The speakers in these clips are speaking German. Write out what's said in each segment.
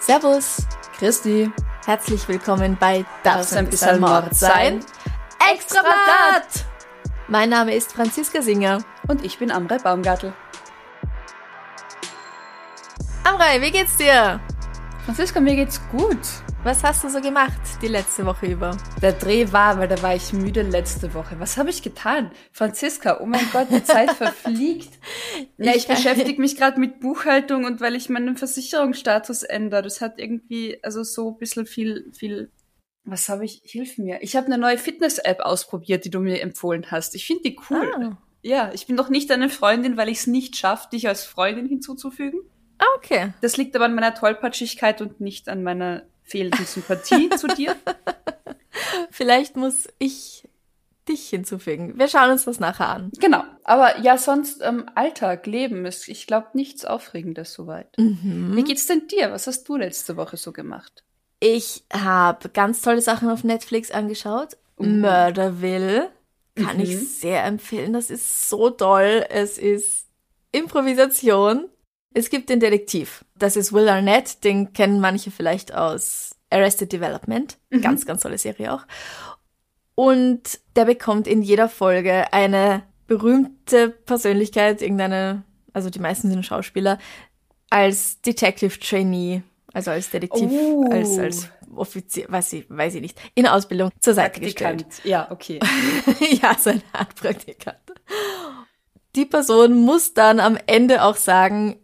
Servus, Christi, herzlich willkommen bei Darf's ein bisschen Mord sein? Extra Blatt! Mein Name ist Franziska Singer. und ich bin Amre Baumgartel. Amrei, wie geht's dir? Franziska, mir geht's gut. Was hast du so gemacht die letzte Woche über? Der Dreh war, weil da war ich müde letzte Woche. Was habe ich getan? Franziska, oh mein Gott, die Zeit verfliegt. Ja, ich Ich- beschäftige mich gerade mit Buchhaltung und weil ich meinen Versicherungsstatus ändere. Das hat irgendwie, also so ein bisschen viel, viel. Was habe ich? Hilf mir. Ich habe eine neue Fitness-App ausprobiert, die du mir empfohlen hast. Ich finde die cool. Ah. Ja, ich bin doch nicht deine Freundin, weil ich es nicht schaffe, dich als Freundin hinzuzufügen. Ah, okay. Das liegt aber an meiner Tollpatschigkeit und nicht an meiner fehlenden Sympathie zu dir. Vielleicht muss ich dich hinzufügen. Wir schauen uns das nachher an. Genau. Aber ja, sonst ähm, Alltag, Leben ist, ich glaube, nichts Aufregendes soweit. Wie geht's denn dir? Was hast du letzte Woche so gemacht? Ich habe ganz tolle Sachen auf Netflix angeschaut. Murderville kann ich sehr empfehlen. Das ist so toll. Es ist Improvisation. Es gibt den Detektiv. Das ist Will Arnett. Den kennen manche vielleicht aus Arrested Development. Ganz, ganz tolle Serie auch. Und der bekommt in jeder Folge eine berühmte Persönlichkeit, irgendeine, also die meisten sind Schauspieler, als Detective Trainee, also als Detektiv, Oh. als, als Offizier, weiß ich, weiß ich nicht, in Ausbildung zur Seite gestellt. Praktikant. Ja, okay. ja, so eine Art Praktikant. Die Person muss dann am Ende auch sagen,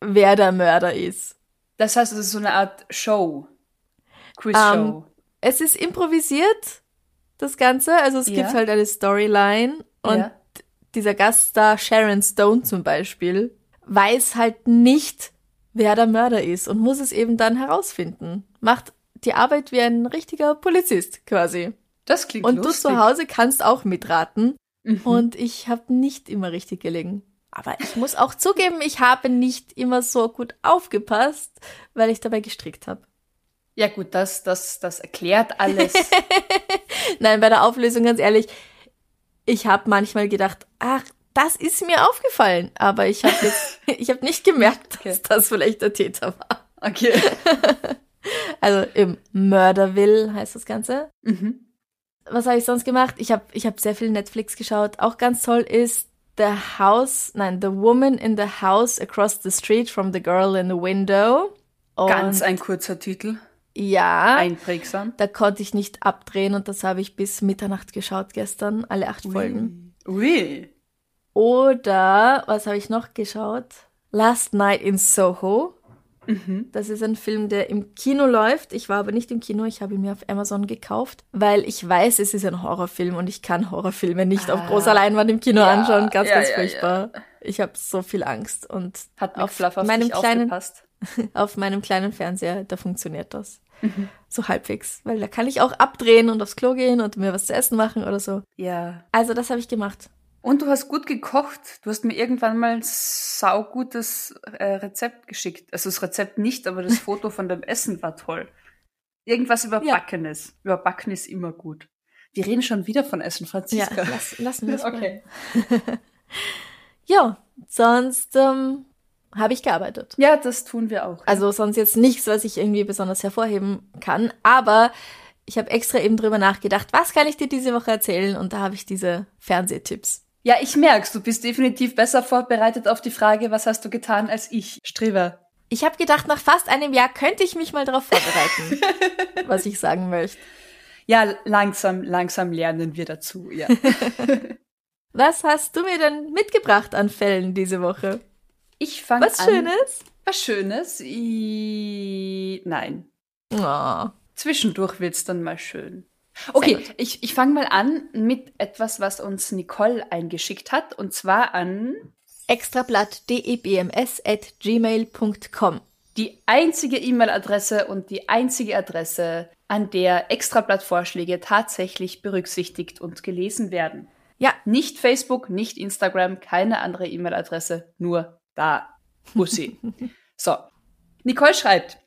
wer der Mörder ist. Das heißt, es ist so eine Art Show. Ähm, Quiz-Show. Es ist improvisiert, das Ganze. Also es Ja. gibt halt eine Storyline und Ja. dieser Gaststar Sharon Stone zum Beispiel weiß halt nicht, wer der Mörder ist und muss es eben dann herausfinden. Macht die Arbeit wie ein richtiger Polizist quasi. das klingt Und lustig. du zu Hause kannst auch mitraten. Mhm. Und ich habe nicht immer richtig gelegen. Aber ich muss auch zugeben, ich habe nicht immer so gut aufgepasst, weil ich dabei gestrickt habe. Ja gut, das, das, das erklärt alles. Nein, bei der Auflösung ganz ehrlich, ich habe manchmal gedacht, ach, das ist mir aufgefallen, aber ich habe ich habe nicht gemerkt, dass Okay. das vielleicht der Täter war. Okay. Also im Murderville heißt das Ganze. Mhm. Was habe ich sonst gemacht? Ich habe ich hab sehr viel Netflix geschaut. Auch ganz toll ist The House, nein, The Woman in the House Across the Street from the Girl in the Window. Und Ganz ein kurzer Titel. ja, Einprägsam. da konnte ich nicht abdrehen und das habe ich bis Mitternacht geschaut gestern, alle acht Folgen. Ui. Oder, was habe ich noch geschaut? Last Night in Soho. Mhm. Das ist ein Film, der im Kino läuft. Ich war aber nicht im Kino, ich habe ihn mir auf Amazon gekauft, weil ich weiß, es ist ein Horrorfilm und ich kann Horrorfilme nicht auf großer Leinwand im Kino Ah. Ja, anschauen. Ganz, ja, ganz ja, furchtbar. Ich habe so viel Angst und Hat auf meinem kleinen auf meinem kleinen Fernseher, da funktioniert das. Mhm. So halbwegs, weil da kann ich auch abdrehen und aufs Klo gehen und mir was zu essen machen oder so. Ja. Also das habe ich gemacht. Und du hast gut gekocht. Du hast mir irgendwann mal ein saugutes äh, Rezept geschickt. Also das Rezept nicht, aber das Foto von dem Essen war toll. Irgendwas Überbackenes. Überbacken ist immer gut. Wir reden schon wieder von Essen, Ja, Franziska. lass, lassen wir es okay. Ja, sonst ähm, habe ich gearbeitet. Ja, das tun wir auch. Also sonst jetzt nichts, was ich irgendwie besonders hervorheben kann. Aber ich habe extra eben drüber nachgedacht, was kann ich dir diese Woche erzählen? Und da habe ich diese Fernsehtipps. Ja, ich merk's. Du bist definitiv besser vorbereitet auf die Frage, was hast du getan als ich, Streber. Ich habe gedacht, nach fast einem Jahr könnte ich mich mal darauf vorbereiten, was ich sagen möchte. Ja, langsam, langsam lernen wir dazu, ja. Was hast du mir denn mitgebracht an Fällen diese Woche? Ich fange an. Was Schönes? Was Schönes? I nein. Oh. Zwischendurch wird's dann mal schön. Okay, ich, ich fange mal an mit etwas, was uns Nicole eingeschickt hat, und zwar an extrablatt.debms.gmail.com. die einzige E-Mail-Adresse und die einzige Adresse, an der Extrablatt-Vorschläge tatsächlich berücksichtigt und gelesen werden. Ja, Nicht Facebook, nicht Instagram, keine andere E-Mail-Adresse, nur da. Bussi. so. Nicole schreibt,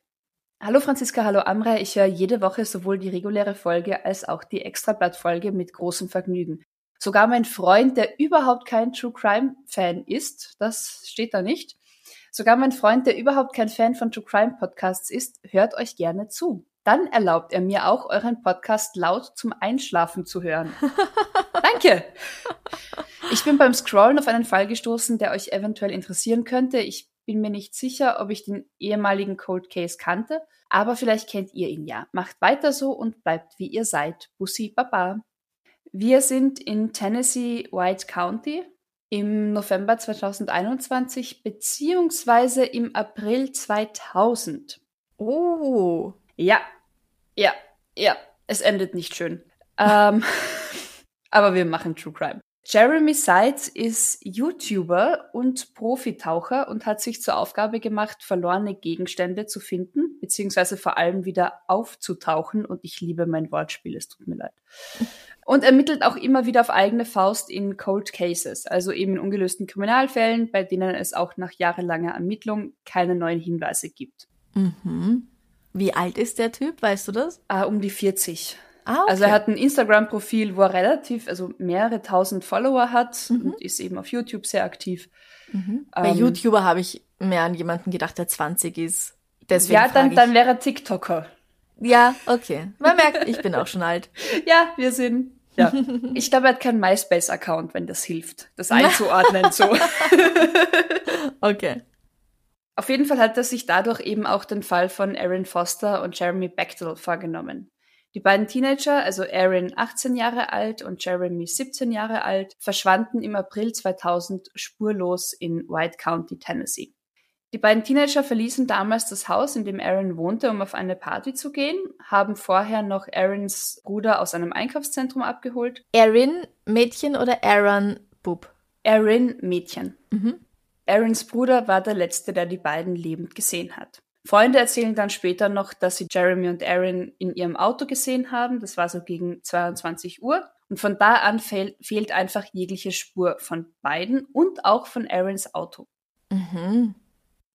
Hallo Franziska, hallo Amra. Ich höre jede Woche sowohl die reguläre Folge als auch die Extrablatt-Folge mit großem Vergnügen. Sogar mein Freund, der überhaupt kein True Crime Fan ist, das steht da nicht. Sogar mein Freund, der überhaupt kein Fan von True Crime Podcasts ist, hört euch gerne zu. Dann erlaubt er mir auch, euren Podcast laut zum Einschlafen zu hören. Danke! Ich bin beim Scrollen auf einen Fall gestoßen, der euch eventuell interessieren könnte. Ich bin mir nicht sicher, ob ich den ehemaligen Cold Case kannte, aber vielleicht kennt ihr ihn ja. Macht weiter so und bleibt wie ihr seid. Bussi Baba. Wir sind in Tennessee White County im November 2021 beziehungsweise im April 2000. Oh. Ja, ja, ja, es endet nicht schön. Ähm, aber wir machen True Crime. Jeremy Seitz ist YouTuber und Profitaucher und hat sich zur Aufgabe gemacht, verlorene Gegenstände zu finden, beziehungsweise vor allem wieder aufzutauchen. Und ich liebe mein Wortspiel, es tut mir leid. Und ermittelt auch immer wieder auf eigene Faust in Cold Cases, also eben in ungelösten Kriminalfällen, bei denen es auch nach jahrelanger Ermittlung keine neuen Hinweise gibt. Mhm. Wie alt ist der Typ, weißt du das? Ah, um die 40. Ah, okay. Also er hat ein Instagram-Profil, wo er relativ, also mehrere tausend Follower hat Mhm. und ist eben auf YouTube sehr aktiv. Bei ähm, YouTuber habe ich mehr an jemanden gedacht, der 20 ist. Deswegen ja, dann, dann wäre er TikToker. Ja, okay. Man merkt, ich bin auch schon alt. Ja, wir sind. Ja. Ich glaube, er hat keinen MySpace-Account, wenn das hilft, das einzuordnen. so. Okay. Auf jeden Fall hat er sich dadurch eben auch den Fall von Aaron Foster und Jeremy Bechtel vorgenommen. Die beiden Teenager, also Aaron 18 Jahre alt und Jeremy 17 Jahre alt, verschwanden im April 2000 spurlos in White County, Tennessee. Die beiden Teenager verließen damals das Haus, in dem Aaron wohnte, um auf eine Party zu gehen, haben vorher noch Aarons Bruder aus einem Einkaufszentrum abgeholt. Erin, Mädchen oder Aaron, Bub? Aaron Mädchen. Mhm. Aarons Bruder war der letzte, der die beiden lebend gesehen hat. Freunde erzählen dann später noch, dass sie Jeremy und Aaron in ihrem Auto gesehen haben. Das war so gegen 22 Uhr. Und von da an fehl fehlt einfach jegliche Spur von beiden und auch von Aarons Auto. Mhm.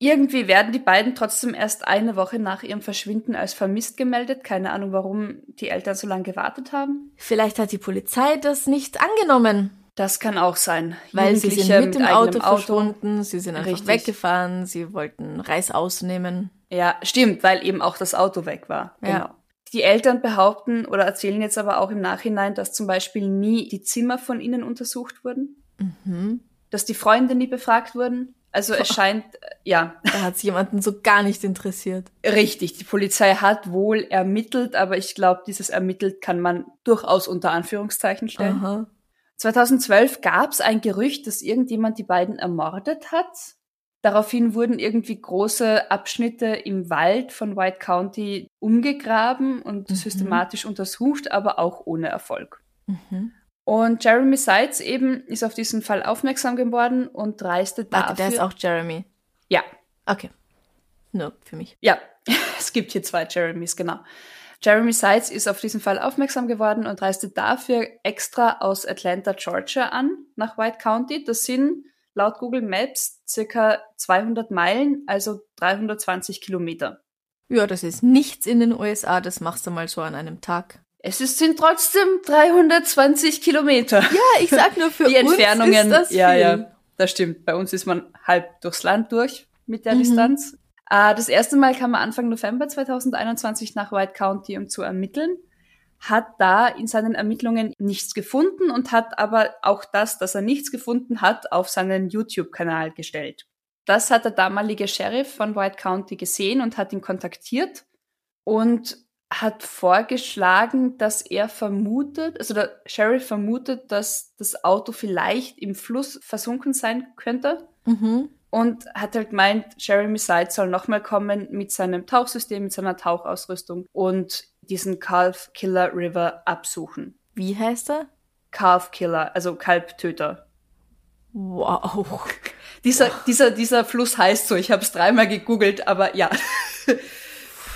Irgendwie werden die beiden trotzdem erst eine Woche nach ihrem Verschwinden als vermisst gemeldet. Keine Ahnung, warum die Eltern so lange gewartet haben. Vielleicht hat die Polizei das nicht angenommen, Das kann auch sein. weil sie sind mit dem eigenem Auto verschwunden, sie sind einfach Richtig. weggefahren, sie wollten Reis ausnehmen. Ja, stimmt, weil eben auch das Auto weg war. Ja. Genau. Die Eltern behaupten oder erzählen jetzt aber auch im Nachhinein, dass zum Beispiel nie die Zimmer von ihnen untersucht wurden, Mhm. dass die Freunde nie befragt wurden. Also es scheint, äh, ja, Da hat es jemanden so gar nicht interessiert. richtig. Die Polizei hat wohl ermittelt, aber ich glaube, dieses ermittelt kann man durchaus unter Anführungszeichen stellen. Aha. 2012 gab es ein Gerücht, dass irgendjemand die beiden ermordet hat. Daraufhin wurden irgendwie große Abschnitte im Wald von White County umgegraben und Mhm. systematisch untersucht, aber auch ohne Erfolg. Mhm. Und Jeremy Seitz eben ist auf diesen Fall aufmerksam geworden und reiste Warte, dafür. der ist auch Jeremy. ja, Okay. Nur für mich. ja, es gibt hier zwei Jeremys, genau. Jeremy Seitz ist auf diesen Fall aufmerksam geworden und reiste dafür extra aus Atlanta, Georgia an, nach White County. Das sind laut Google Maps circa 200 Meilen, also 320 Kilometer. Ja, das ist nichts in den USA, das machst du mal so an einem Tag. Es ist, sind trotzdem 320 Kilometer. Ja, ich sag nur für Die uns Entfernungen, ist das ja, viel. ja, das stimmt. Bei uns ist man halb durchs Land durch mit der Mhm. Distanz. Äh, das erste Mal kam er Anfang November 2021 nach White County, um zu ermitteln, hat da in seinen Ermittlungen nichts gefunden und hat aber auch das, dass er nichts gefunden hat, auf seinen YouTube-Kanal gestellt. Das hat der damalige Sheriff von White County gesehen und hat ihn kontaktiert und hat vorgeschlagen, dass er vermutet, also der Sheriff vermutet, dass das Auto vielleicht im Fluss versunken sein könnte Mhm. und hat halt meint, Jeremy Seitz soll nochmal kommen mit seinem Tauchsystem, mit seiner Tauchausrüstung und diesen Calf Killer River absuchen. Wie heißt er? Calf Killer, also Kalbtöter. Wow. Dieser, dieser, dieser Fluss heißt so, ich habe es dreimal gegoogelt, aber ja.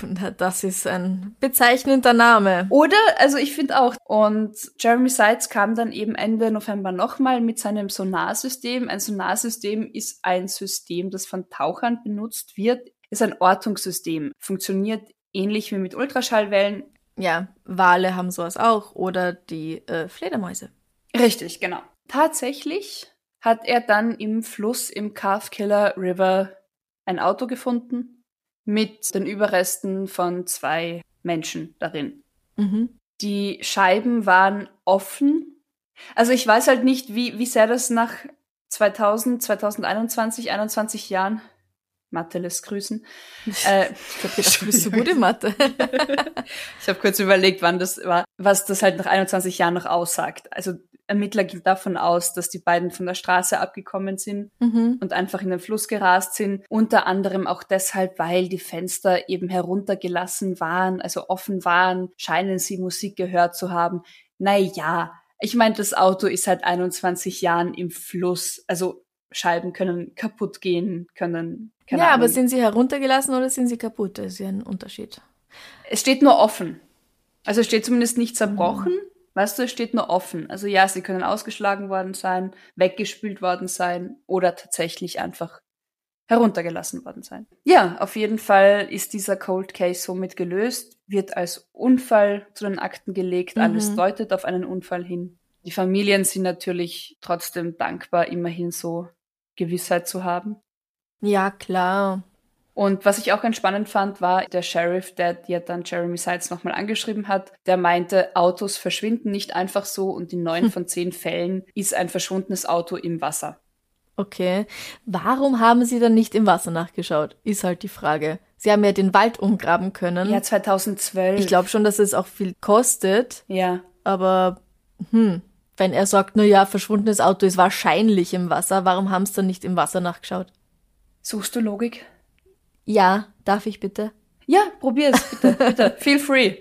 Na, Das ist ein bezeichnender Name. Oder, also ich finde auch, und Jeremy Seitz kam dann eben Ende November nochmal mit seinem Sonarsystem. Ein Sonarsystem ist ein System, das von Tauchern benutzt wird, ist ein Ortungssystem, funktioniert ähnlich wie mit Ultraschallwellen. Ja, Wale haben sowas auch oder die äh, Fledermäuse. Richtig, genau. Tatsächlich hat er dann im Fluss im Calf Killer River ein Auto gefunden mit den Überresten von zwei Menschen darin. Mhm. Die Scheiben waren offen. Also ich weiß halt nicht, wie, wie sehr das nach 2000, 2021, 21 Jahren, Mathe lässt grüßen. Äh, Ich gedacht, du bist so gut in Mathe. ich habe kurz überlegt, wann das war, was das halt nach 21 Jahren noch aussagt. Also Ermittler gehen davon aus, dass die beiden von der Straße abgekommen sind mhm. und einfach in den Fluss gerast sind. Unter anderem auch deshalb, weil die Fenster eben heruntergelassen waren, also offen waren, scheinen sie Musik gehört zu haben. Naja, ich meine, das Auto ist seit 21 Jahren im Fluss. Also Scheiben können kaputt gehen, können. Ja, aber Ahnung. sind sie heruntergelassen oder sind sie kaputt? Das ist ja ein Unterschied. Es steht nur offen. Also es steht zumindest nicht zerbrochen. Weißt du, es steht nur offen. Also ja, sie können ausgeschlagen worden sein, weggespült worden sein oder tatsächlich einfach heruntergelassen worden sein. Ja, auf jeden Fall ist dieser Cold Case somit gelöst, wird als Unfall zu den Akten gelegt. Alles deutet auf einen Unfall hin. Die Familien sind natürlich trotzdem dankbar, immerhin so Gewissheit zu haben. Ja, klar. Und was ich auch ganz spannend fand, war der Sheriff, der ja dann Jeremy Sides nochmal angeschrieben hat, der meinte, Autos verschwinden nicht einfach so und in neun von zehn Fällen ist ein verschwundenes Auto im Wasser. Okay. Warum haben sie dann nicht im Wasser nachgeschaut? Ist halt die Frage. Sie haben ja den Wald umgraben können. Ja, 2012. ich glaube schon, dass es auch viel kostet, Ja. aber hm, wenn er sagt, na ja, verschwundenes Auto ist wahrscheinlich im Wasser, warum haben sie dann nicht im Wasser nachgeschaut? Suchst du Logik? Ja, darf ich bitte? Ja, probier es, bitte, bitte. Feel free.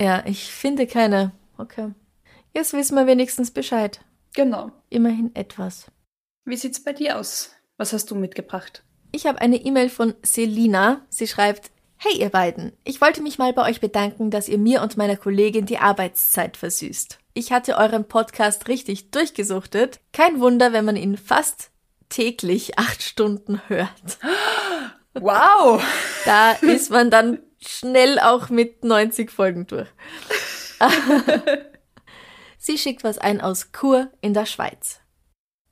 Ja, ich finde keine. Okay. Jetzt wissen wir wenigstens Bescheid. Genau. Immerhin etwas. Wie sieht's bei dir aus? Was hast du mitgebracht? Ich habe eine E-Mail von Selina. Sie schreibt, Hey ihr beiden, ich wollte mich mal bei euch bedanken, dass ihr mir und meiner Kollegin die Arbeitszeit versüßt. Ich hatte euren Podcast richtig durchgesuchtet. Kein Wunder, wenn man ihn fast täglich acht Stunden hört. Wow! Da ist man dann schnell auch mit 90 Folgen durch. Sie schickt was ein aus Chur in der Schweiz.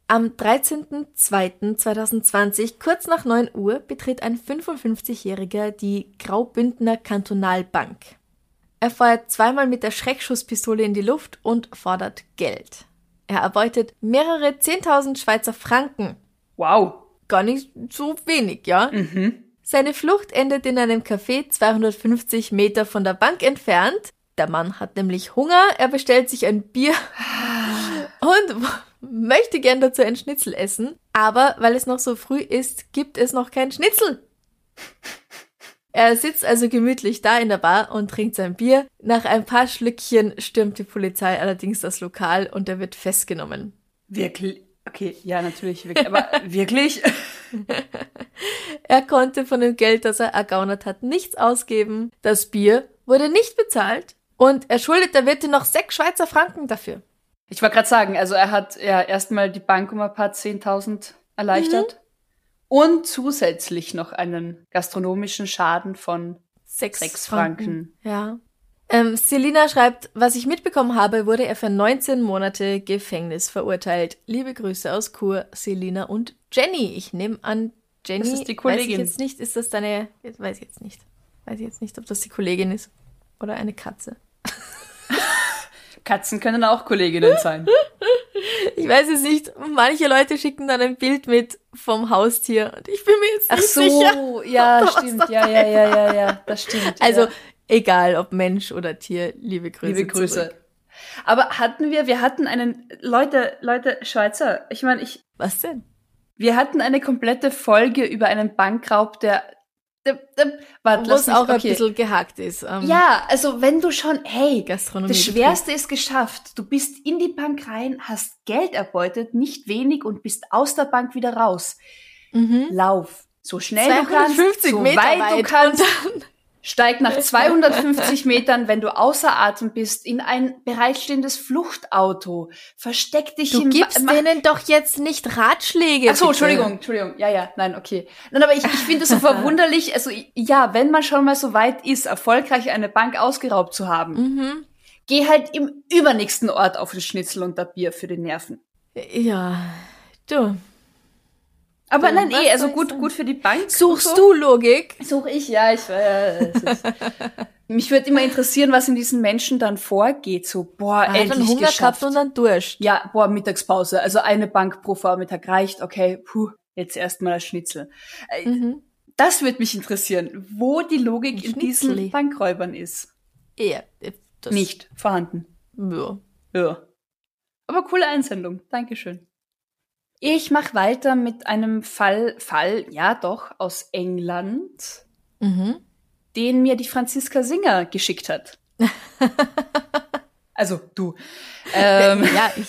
Am 13.02.2020, kurz nach 9 Uhr, betritt ein 55-Jähriger die Graubündner Kantonalbank. Er feuert zweimal mit der Schreckschusspistole in die Luft und fordert Geld. Er erbeutet mehrere 10.000 Schweizer Franken. Wow. Gar nicht so wenig, ja? Seine Flucht endet in einem Café 250 Meter von der Bank entfernt. Der Mann hat nämlich Hunger, er bestellt sich ein Bier und möchte gern dazu ein Schnitzel essen. Aber weil es noch so früh ist, gibt es noch kein Schnitzel. Er sitzt also gemütlich da in der Bar und trinkt sein Bier. Nach ein paar Schlückchen stürmt die Polizei allerdings das Lokal und er wird festgenommen. Wirklich? Okay, ja, natürlich. Wirklich. Aber wirklich? Er konnte von dem Geld, das er ergaunert hat, nichts ausgeben. Das Bier wurde nicht bezahlt und er schuldet der Wirtin noch sechs Schweizer Franken dafür. Ich wollte gerade sagen, also er hat ja erstmal die Bank um ein paar 10.000 erleichtert und zusätzlich noch einen gastronomischen Schaden von Sechs, Sechs Franken. Ja. Ähm, Selina schreibt, was ich mitbekommen habe, wurde er für 19 Monate Gefängnis verurteilt. Liebe Grüße aus Chur, Selina und Jenny. Ich nehme an, Jenny. Das ist die Weiß Kollegin. ich jetzt nicht, ist das deine. Weiß ich jetzt nicht. Weiß ich jetzt nicht, ob das die Kollegin ist. Oder eine Katze. Katzen können auch Kolleginnen sein. Ich weiß es nicht. Manche Leute schicken dann ein Bild mit vom Haustier und ich bin mir jetzt Ach nicht so, sicher. ja, was stimmt. da Ja, ja, ja, ja, ja, das stimmt. Also ja. egal, ob Mensch oder Tier, liebe Grüße. liebe Grüße. Zurück. Aber hatten wir, wir hatten einen, Leute, Leute, Schweizer, ich meine, ich, Was denn? wir hatten eine komplette Folge über einen Bankraub, der Warte, lass mich, auch okay. ein bisschen gehackt ist. Ähm, Ja, also wenn du schon, hey, Gastronomie das Schwerste ist geschafft. Du bist in die Bank rein, hast Geld erbeutet, nicht wenig und bist aus der Bank wieder raus. Mhm. Lauf. So schnell du kannst, 250 so weit, weit du kannst. und Steig nach 250 Metern, wenn du außer Atem bist, in ein bereitstehendes Fluchtauto. Versteck dich Du im gibst Ba- mach- denen doch jetzt nicht Ratschläge. Ach so. Entschuldigung, Entschuldigung. Ja, ja, nein, okay. Nein, aber ich, ich finde es so verwunderlich. Also ja, wenn man schon mal so weit ist, erfolgreich eine Bank ausgeraubt zu haben, Mhm. geh halt im übernächsten Ort auf den Schnitzel und das Bier für die Nerven. Ja, du. Aber nein, eh, also gut, gut für die Bank. Suchst so. du Logik? Such ich, ja, ich äh, ist, Mich würde immer interessieren, was in diesen Menschen dann vorgeht. So, boah, hat endlich dann Hunger geschafft. gehabt und dann Durst. Ja, boah, Mittagspause. Also eine Bank pro Vormittag reicht. Okay, puh, jetzt erstmal ein Schnitzel. Äh, Mhm. Das würde mich interessieren, wo die Logik in diesen. Bankräubern ist. Ja, das, Nicht vorhanden. Ja. Ja. Aber coole Einsendung. Dankeschön. Ich mache weiter mit einem Fall, Fall, ja doch, aus England, Mhm. den mir die Franziska Singer geschickt hat. also du. Ähm, ja, ich,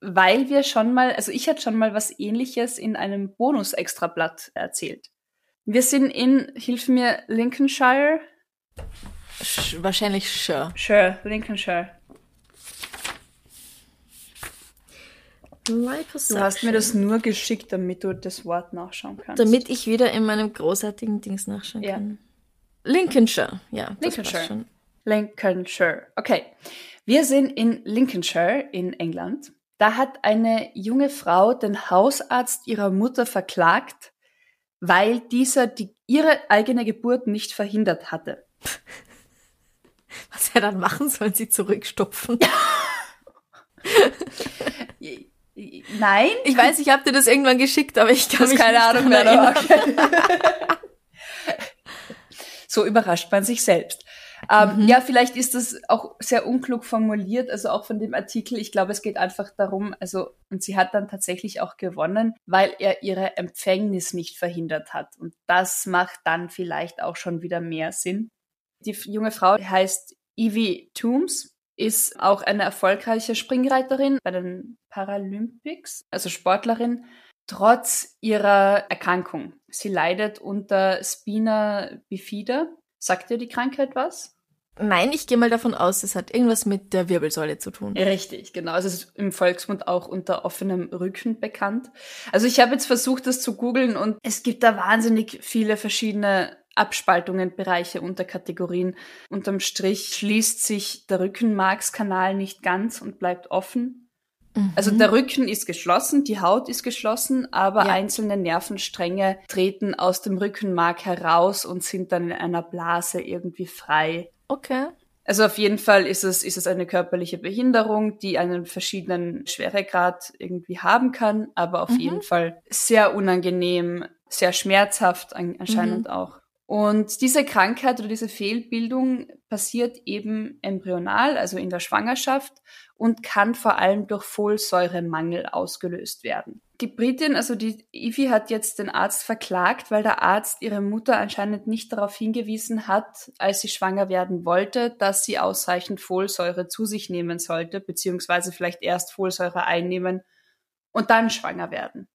weil wir schon mal, also ich hatte schon mal was ähnliches in einem Bonus-Extrablatt erzählt. Wir sind in, hilf mir, Lincolnshire? sch, wahrscheinlich schon. Sure, Lincolnshire. Du hast mir das nur geschickt, damit du das Wort nachschauen kannst. Damit ich wieder in meinem großartigen Dings nachschauen Ja. kann. Lincolnshire, ja. Lincolnshire. Lincolnshire. Okay. Wir sind in Lincolnshire in England. Da hat eine junge Frau den Hausarzt ihrer Mutter verklagt, weil dieser die, ihre eigene Geburt nicht verhindert hatte. Was er dann machen soll, sie zurückstopfen. Nein? Ich weiß, ich habe dir das irgendwann geschickt, aber ich kann mich keine Ahnung mehr. erinnern. So überrascht man sich selbst. Ähm, Ja, vielleicht ist das auch sehr unklug formuliert, also auch von dem Artikel. Ich glaube, es geht einfach darum, also, und sie hat dann tatsächlich auch gewonnen, weil er ihre Empfängnis nicht verhindert hat. Und das macht dann vielleicht auch schon wieder mehr Sinn. Die junge Frau heißt Evie Toombs, ist auch eine erfolgreiche Springreiterin bei den Paralympics, also Sportlerin, trotz ihrer Erkrankung. Sie leidet unter Spina bifida. Sagt dir die Krankheit was? Nein, ich gehe mal davon aus, es hat irgendwas mit der Wirbelsäule zu tun. Richtig, genau. Also es ist im Volksmund auch unter offenem Rücken bekannt. Also ich habe jetzt versucht, das zu googeln und es gibt da wahnsinnig viele verschiedene Abspaltungen, Bereiche, Unterkategorien. Unterm Strich schließt sich der Rückenmarkskanal nicht ganz und bleibt offen. Also der Rücken ist geschlossen, die Haut ist geschlossen, aber Ja. einzelne Nervenstränge treten aus dem Rückenmark heraus und sind dann in einer Blase irgendwie frei. Okay. Also auf jeden Fall ist es, ist es eine körperliche Behinderung, die einen verschiedenen Schweregrad irgendwie haben kann, aber auf jeden Fall sehr unangenehm, sehr schmerzhaft an, anscheinend auch. Und diese Krankheit oder diese Fehlbildung passiert eben embryonal, also in der Schwangerschaft und kann vor allem durch Folsäuremangel ausgelöst werden. Die Britin, also die Ivy, hat jetzt den Arzt verklagt, weil der Arzt ihre Mutter anscheinend nicht darauf hingewiesen hat, als sie schwanger werden wollte, dass sie ausreichend Folsäure zu sich nehmen sollte, beziehungsweise vielleicht erst Folsäure einnehmen und dann schwanger werden.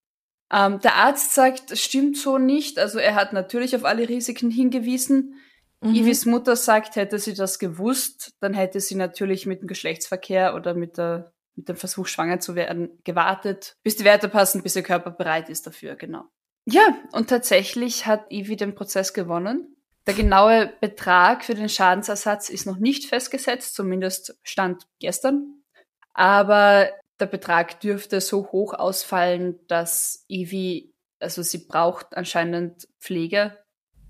Ähm, der Arzt sagt, es stimmt so nicht. Also er hat natürlich auf alle Risiken hingewiesen. Mhm. Ivis Mutter sagt, hätte sie das gewusst, dann hätte sie natürlich mit dem Geschlechtsverkehr oder mit, der, mit dem Versuch, schwanger zu werden, gewartet, bis die Werte passen, bis ihr Körper bereit ist dafür, genau. Ja, und tatsächlich hat Ivi den Prozess gewonnen. Der genaue Betrag für den Schadensersatz ist noch nicht festgesetzt, zumindest stand gestern. Aber der Betrag dürfte so hoch ausfallen, dass Ivi, also sie braucht anscheinend Pflege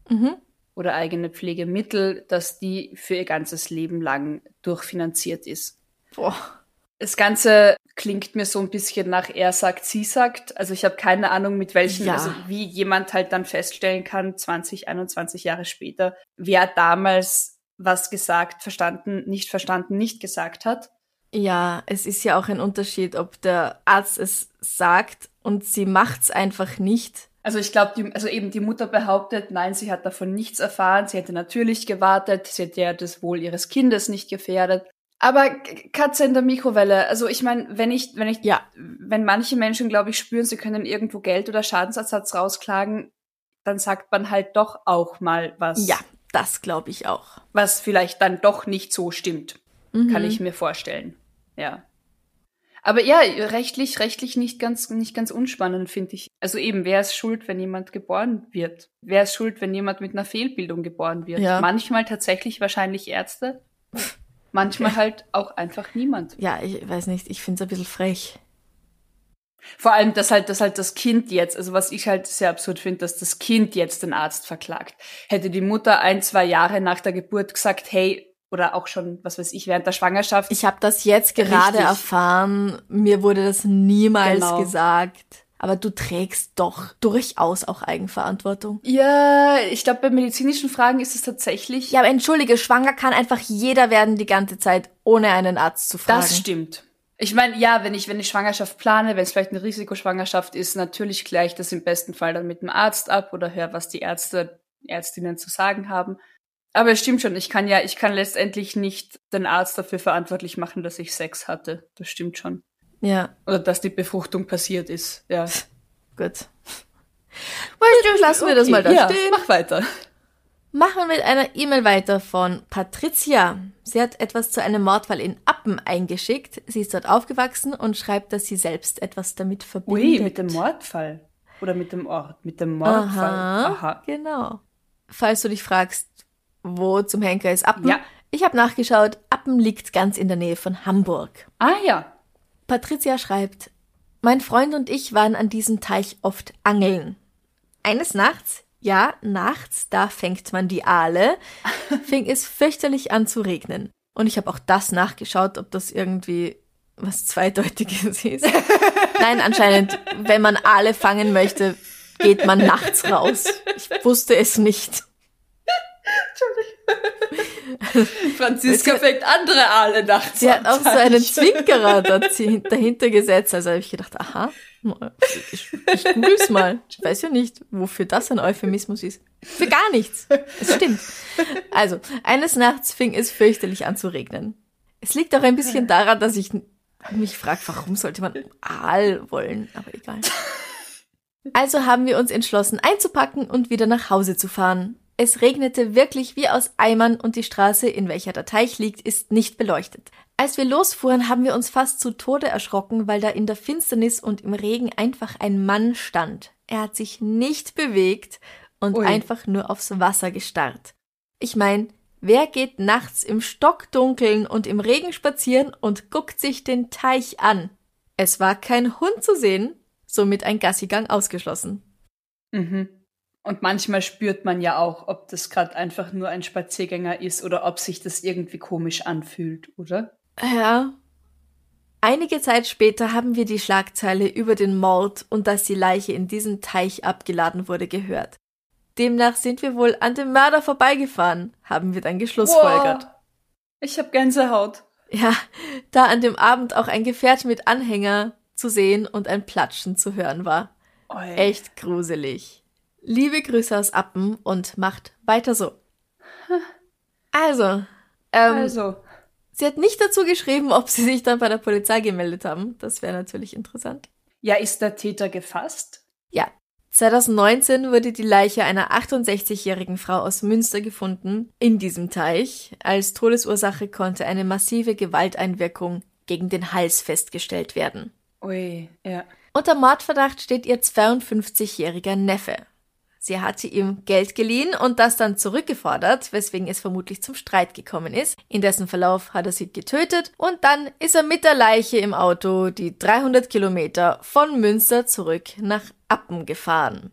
Mhm. oder eigene Pflegemittel, dass die für ihr ganzes Leben lang durchfinanziert ist. Boah. Das Ganze klingt mir so ein bisschen nach er sagt, sie sagt. Also ich habe keine Ahnung, mit welchen, Ja. also wie jemand halt dann feststellen kann, 20, 21 Jahre später, wer damals was gesagt, verstanden, nicht verstanden, nicht gesagt hat. Ja, es ist ja auch ein Unterschied, ob der Arzt es sagt und sie macht's einfach nicht. Also ich glaube, also eben die Mutter behauptet, nein, sie hat davon nichts erfahren. Sie hätte natürlich gewartet. Sie hätte ja das Wohl ihres Kindes nicht gefährdet. Aber Katze in der Mikrowelle. Also ich meine, wenn ich, wenn ich, ja, wenn manche Menschen, glaube ich, spüren, sie können irgendwo Geld oder Schadensersatz rausklagen, dann sagt man halt doch auch mal was. Ja, das glaube ich auch. Was vielleicht dann doch nicht so stimmt. Mhm. Kann ich mir vorstellen. Ja. Aber ja, rechtlich, rechtlich nicht ganz, nicht ganz unspannend, finde ich. Also eben, wer ist schuld, wenn jemand geboren wird? Wer ist schuld, wenn jemand mit einer Fehlbildung geboren wird? Ja. Manchmal tatsächlich wahrscheinlich Ärzte. Manchmal halt auch einfach niemand. Ja, ich weiß nicht, ich finde es ein bisschen frech. Vor allem, dass halt, dass halt das Kind jetzt, also was ich halt sehr absurd finde, dass das Kind jetzt den Arzt verklagt. Hätte die Mutter ein, zwei Jahre nach der Geburt gesagt, hey, oder auch schon, was weiß ich, während der Schwangerschaft. Ich habe das jetzt gerade Richtig. erfahren. Mir wurde das niemals genau. gesagt. Aber du trägst doch durchaus auch Eigenverantwortung. Ja, ich glaube, bei medizinischen Fragen ist es tatsächlich. Ja, aber entschuldige, schwanger kann einfach jeder werden die ganze Zeit, ohne einen Arzt zu fragen. Das stimmt. Ich meine, ja, wenn ich, wenn ich Schwangerschaft plane, wenn es vielleicht eine Risikoschwangerschaft ist, natürlich gleich das im besten Fall dann mit dem Arzt ab oder hör, was die Ärzte, Ärztinnen zu sagen haben. Aber es stimmt schon, ich kann ja, ich kann letztendlich nicht den Arzt dafür verantwortlich machen, dass ich Sex hatte. Das stimmt schon. Ja. Oder dass die Befruchtung passiert ist. Ja. Gut. Weißt du, lassen okay. wir das mal da ja, stehen. Mach weiter. Machen wir mit einer E-Mail weiter von Patricia. Sie hat etwas zu einem Mordfall in Appen eingeschickt. Sie ist dort aufgewachsen und schreibt, dass sie selbst etwas damit verbindet. Ui, mit dem Mordfall. Oder mit dem Ort. Mit dem Mordfall. Aha, Aha. Genau. Falls du dich fragst, wo zum Henker ist Appen? Ja. Ich habe nachgeschaut, Appen liegt ganz in der Nähe von Hamburg. Ah ja. Patricia schreibt, mein Freund und ich waren an diesem Teich oft angeln. Eines Nachts, ja, nachts, da fängt man die Aale, fing es fürchterlich an zu regnen. Und ich habe auch das nachgeschaut, ob das irgendwie was Zweideutiges ist. Nein, anscheinend, wenn man Aale fangen möchte, geht man nachts raus. Ich wusste es nicht. Franziska fängt andere Aale nachts Sie hat auch so einen Zwinkerer dahinter gesetzt. Also habe ich gedacht, aha, ich, ich google's mal. Ich weiß ja nicht, wofür das ein Euphemismus ist. Für gar nichts. Es stimmt. Also, eines Nachts fing es fürchterlich an zu regnen. Es liegt auch ein bisschen daran, dass ich mich frage, warum sollte man Aal wollen? Aber egal. Also haben wir uns entschlossen einzupacken und wieder nach Hause zu fahren. Es regnete wirklich wie aus Eimern und die Straße, in welcher der Teich liegt, ist nicht beleuchtet. Als wir losfuhren, haben wir uns fast zu Tode erschrocken, weil da in der Finsternis und im Regen einfach ein Mann stand. Er hat sich nicht bewegt und Ui. einfach nur aufs Wasser gestarrt. Ich mein, wer geht nachts im Stockdunkeln und im Regen spazieren und guckt sich den Teich an? Es war kein Hund zu sehen, somit ein Gassigang ausgeschlossen. Mhm. Und manchmal spürt man ja auch, ob das gerade einfach nur ein Spaziergänger ist oder ob sich das irgendwie komisch anfühlt, oder? Ja. Einige Zeit später haben wir die Schlagzeile über den Mord und dass die Leiche in diesen Teich abgeladen wurde gehört. Demnach sind wir wohl an dem Mörder vorbeigefahren, haben wir dann geschlussfolgert. Wow. Ich hab Gänsehaut. Ja, da an dem Abend auch ein Gefährt mit Anhänger zu sehen und ein Platschen zu hören war. Oi. Echt gruselig. Liebe Grüße aus Appen und macht weiter so. Also, ähm, also. Sie hat nicht dazu geschrieben, ob sie sich dann bei der Polizei gemeldet haben. Das wäre natürlich interessant. Ja, ist der Täter gefasst? Ja. 2019 wurde die Leiche einer 68-jährigen Frau aus Münster gefunden, in diesem Teich. Als Todesursache konnte eine massive Gewalteinwirkung gegen den Hals festgestellt werden. Ui, ja. Unter Mordverdacht steht ihr 52-jähriger Neffe. Sie hatte ihm Geld geliehen und das dann zurückgefordert, weswegen es vermutlich zum Streit gekommen ist. In dessen Verlauf hat er sie getötet und dann ist er mit der Leiche im Auto die 300 Kilometer von Münster zurück nach Appen gefahren.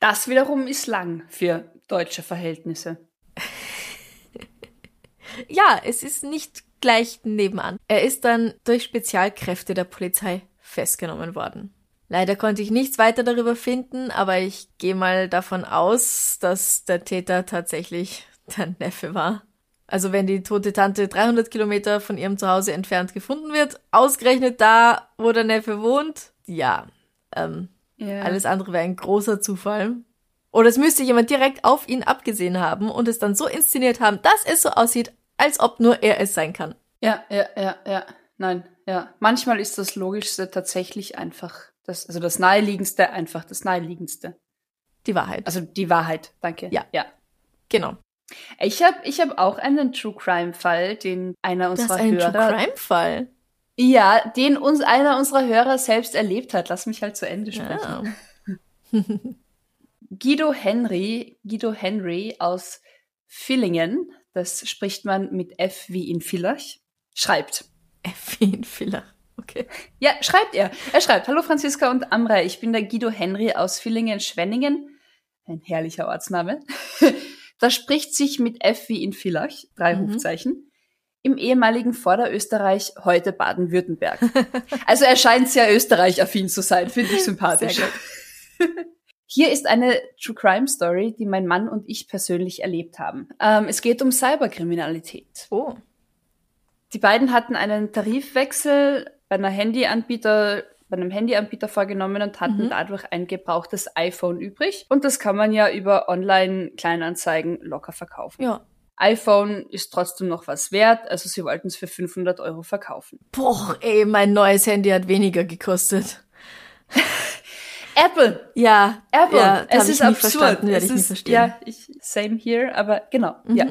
Das wiederum ist lang für deutsche Verhältnisse. ja, es ist nicht gleich nebenan. Er ist dann durch Spezialkräfte der Polizei festgenommen worden. Leider konnte ich nichts weiter darüber finden, aber ich gehe mal davon aus, dass der Täter tatsächlich der Neffe war. Also wenn die tote Tante 300 Kilometer von ihrem Zuhause entfernt gefunden wird, ausgerechnet da, wo der Neffe wohnt, ja. Ähm, Ja. Alles andere wäre ein großer Zufall. Oder es müsste jemand direkt auf ihn abgesehen haben und es dann so inszeniert haben, dass es so aussieht, als ob nur er es sein kann. Ja, ja, ja, ja. Nein, ja. Manchmal ist das Logischste tatsächlich einfach das, also das Naheliegendste einfach das Naheliegendste. Die Wahrheit. Also die Wahrheit, danke. Ja. ja. genau. Ich habe ich hab auch einen True Crime Fall, den einer Das ist unserer ein Hörer. True Crime Fall. Ja, den uns einer unserer Hörer selbst erlebt hat. Lass mich halt zu Ende sprechen. Ja. Guido Henry, Guido Henry aus Villingen, das spricht man mit F wie in Villach, schreibt. Effin Villach. Okay. Ja, schreibt er. Er schreibt, Hallo Franziska und Amra, ich bin der Guido Henry aus Villingen-Schwenningen. Ein herrlicher Ortsname. da spricht sich mit F wie in Villach, drei Mhm. Rufzeichen, im ehemaligen Vorderösterreich, heute Baden-Württemberg. also er scheint sehr Österreich-affin zu sein, finde ich sympathisch. Hier ist eine True Crime Story, die mein Mann und ich persönlich erlebt haben. Ähm, es geht um Cyberkriminalität. Oh. Die beiden hatten einen Tarifwechsel bei einer Handyanbieter, bei einem Handyanbieter vorgenommen und hatten Mhm. dadurch ein gebrauchtes iPhone übrig. Und das kann man ja über Online-Kleinanzeigen locker verkaufen. Ja. iPhone ist trotzdem noch was wert, also sie wollten es für 500 Euro verkaufen. Boah, ey, mein neues Handy hat weniger gekostet. Apple! Ja. Apple! Ja, es ist absurd. verstanden, es ich ist, verstehen. Ja, ich, same here, aber genau, Mhm. ja.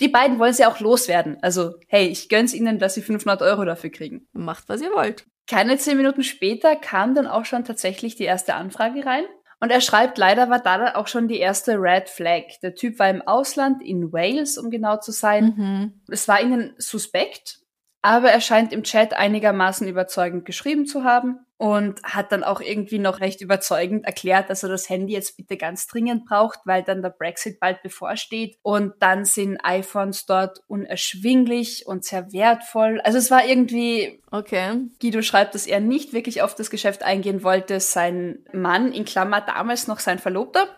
Die beiden wollen sie auch loswerden. Also, hey, ich gönn's ihnen, dass sie 500 Euro dafür kriegen. Macht, was ihr wollt. Keine zehn Minuten später kam dann auch schon tatsächlich die erste Anfrage rein. Und er schreibt, leider war da auch schon die erste Red Flag. Der Typ war im Ausland, in Wales, um genau zu sein. Mhm. Es war ihnen suspekt, aber er scheint im Chat einigermaßen überzeugend geschrieben zu haben und hat dann auch irgendwie noch recht überzeugend erklärt, dass er das Handy jetzt bitte ganz dringend braucht, weil dann der Brexit bald bevorsteht und dann sind iPhones dort unerschwinglich und sehr wertvoll. Also es war irgendwie Okay. Guido schreibt, dass er nicht wirklich auf das Geschäft eingehen wollte. Sein Mann, in Klammer damals noch sein Verlobter,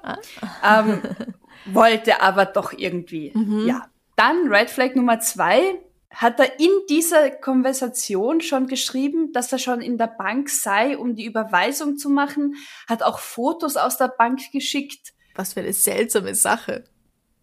ähm, wollte aber doch irgendwie. Ja. Dann Red Flag Nummer zwei. Hat er in dieser Konversation schon geschrieben, dass er schon in der Bank sei, um die Überweisung zu machen, hat auch Fotos aus der Bank geschickt, Was für eine seltsame Sache.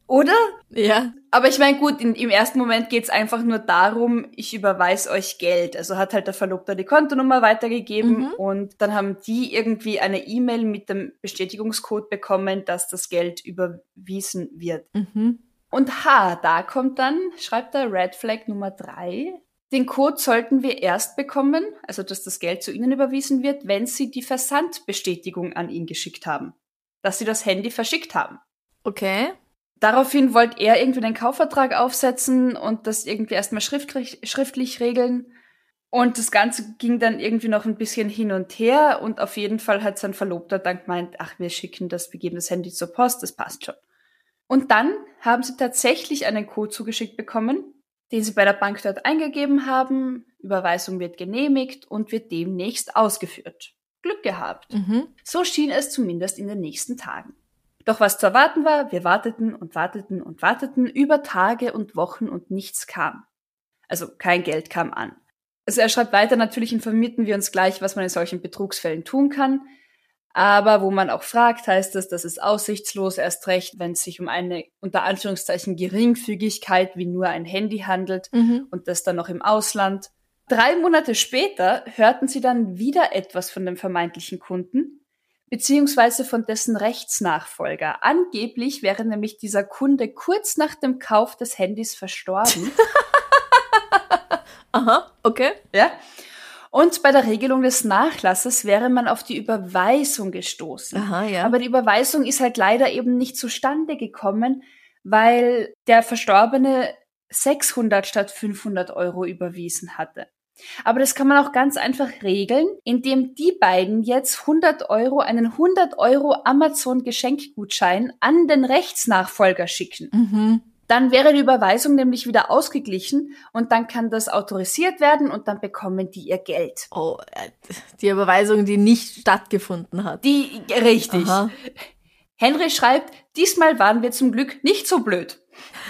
oder? Ja. Aber ich meine, gut, in, im ersten Moment geht's einfach nur darum, ich überweise euch Geld. Also hat halt der Verlobter die Kontonummer weitergegeben Mhm. und dann haben die irgendwie eine E-Mail mit dem Bestätigungscode bekommen, dass das Geld überwiesen wird. Mhm. Und ha, da kommt dann, schreibt er Red Flag Nummer drei. Den Code sollten wir erst bekommen, also dass das Geld zu Ihnen überwiesen wird, wenn Sie die Versandbestätigung an ihn geschickt haben. Dass Sie das Handy verschickt haben. Okay. Daraufhin wollte er irgendwie den Kaufvertrag aufsetzen und das irgendwie erstmal schriftlich, schriftlich regeln. Und das Ganze ging dann irgendwie noch ein bisschen hin und her und auf jeden Fall hat sein Verlobter dann gemeint, ach, wir schicken das, wir geben das Handy zur Post, das passt schon. Und dann haben sie tatsächlich einen Code zugeschickt bekommen, den sie bei der Bank dort eingegeben haben. Überweisung wird genehmigt und wird demnächst ausgeführt. Glück gehabt. Mhm. So schien es zumindest in den nächsten Tagen. Doch was zu erwarten war, wir warteten und warteten und warteten über Tage und Wochen und nichts kam. Also kein Geld kam an. Also er schreibt weiter, natürlich informierten wir uns gleich, was man in solchen Betrugsfällen tun kann. Aber wo man auch fragt, heißt es, das ist aussichtslos, erst recht, wenn es sich um eine unter Anführungszeichen Geringfügigkeit wie nur ein Handy handelt Mhm. und das dann noch im Ausland. Drei Monate später hörten sie dann wieder etwas von dem vermeintlichen Kunden, beziehungsweise von dessen Rechtsnachfolger. Angeblich wäre nämlich dieser Kunde kurz nach dem Kauf des Handys verstorben. Aha, okay. ja? Und bei der Regelung des Nachlasses wäre man auf die Überweisung gestoßen. Aha, ja. Aber die Überweisung ist halt leider eben nicht zustande gekommen, weil der Verstorbene 600 statt 500 Euro überwiesen hatte. Aber das kann man auch ganz einfach regeln, indem die beiden jetzt 100 Euro, einen 100 Euro Amazon Geschenkgutschein an den Rechtsnachfolger schicken. mhm. Dann wäre die Überweisung nämlich wieder ausgeglichen und dann kann das autorisiert werden und dann bekommen die ihr Geld. Oh, äh, die Überweisung, die nicht stattgefunden hat. Die, richtig. Aha. Henry schreibt, diesmal waren wir zum Glück nicht so blöd.